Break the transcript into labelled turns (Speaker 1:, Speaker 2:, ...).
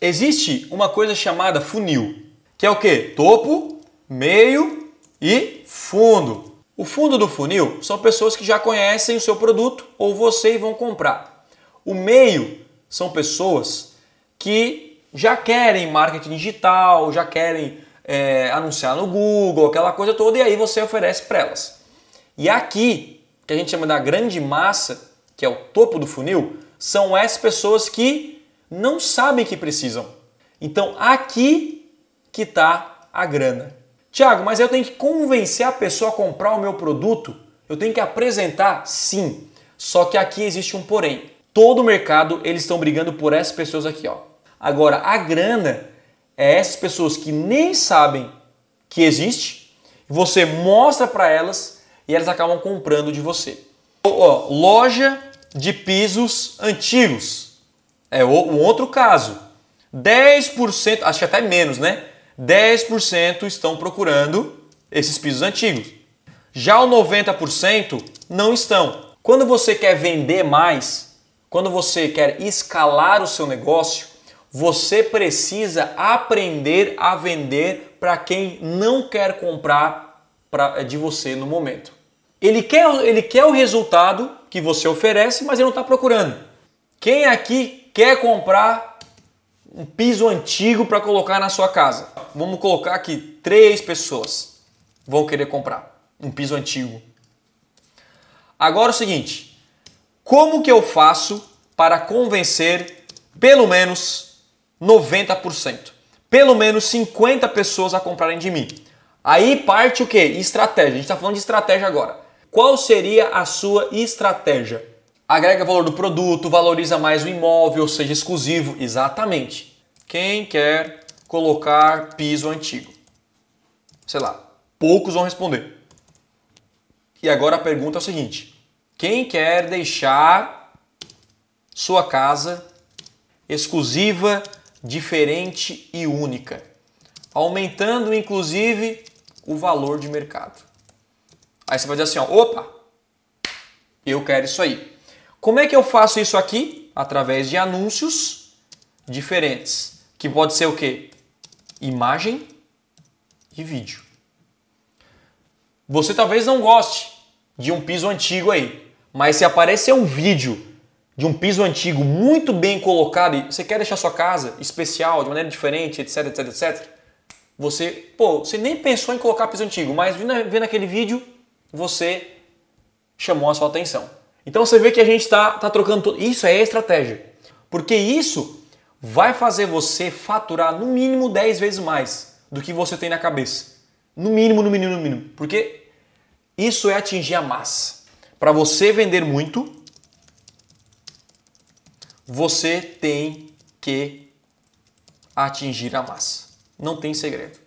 Speaker 1: Existe uma coisa chamada funil, que é o que? Topo, meio e fundo. O fundo do funil são pessoas que já conhecem o seu produto ou você e vão comprar. O meio são pessoas que já querem marketing digital, já querem é, anunciar no Google, aquela coisa toda, e aí você oferece para elas. E aqui, que a gente chama da grande massa, que é o topo do funil, são essas pessoas que não sabem que precisam. Então aqui que está a grana. Tiago, mas eu tenho que convencer a pessoa a comprar o meu produto? Eu tenho que apresentar? Sim. Só que aqui existe um porém. Todo o mercado eles estão brigando por essas pessoas aqui, ó. Agora a grana é essas pessoas que nem sabem que existe, você mostra para elas e elas acabam comprando de você. Ó, loja de pisos antigos. É um outro caso. 10%, acho que até menos, né? 10% estão procurando esses pisos antigos. Já o 90% não estão. Quando você quer vender mais, quando você quer escalar o seu negócio, você precisa aprender a vender para quem não quer comprar pra, de você no momento. Ele quer, ele quer o resultado que você oferece, mas ele não está procurando. Quem aqui quer comprar um piso antigo para colocar na sua casa? Vamos colocar aqui três pessoas vão querer comprar um piso antigo. Agora é o seguinte, como que eu faço para convencer pelo menos 90%, pelo menos 50 pessoas a comprarem de mim? Aí parte o que? Estratégia. A gente está falando de estratégia agora. Qual seria a sua estratégia? Agrega valor do produto, valoriza mais o imóvel, seja exclusivo. Exatamente. Quem quer colocar piso antigo? Sei lá, poucos vão responder. E agora a pergunta é o seguinte: quem quer deixar sua casa exclusiva, diferente e única, aumentando inclusive o valor de mercado? Aí você vai dizer assim, ó, opa, eu quero isso aí. Como é que eu faço isso aqui? Através de anúncios diferentes, que pode ser o quê? Imagem e vídeo. Você talvez não goste de um piso antigo aí, mas se aparecer um vídeo de um piso antigo muito bem colocado e você quer deixar sua casa especial, de maneira diferente, etc, etc, etc, você, pô, você nem pensou em colocar piso antigo, mas vendo, aquele vídeo, você chamou a sua atenção. Então você vê que a gente está tá trocando tudo. Isso é estratégia. Porque isso vai fazer você faturar no mínimo 10 vezes mais do que você tem na cabeça. No mínimo, no mínimo, no mínimo. Porque isso é atingir a massa. Para você vender muito, você tem que atingir a massa. Não tem segredo.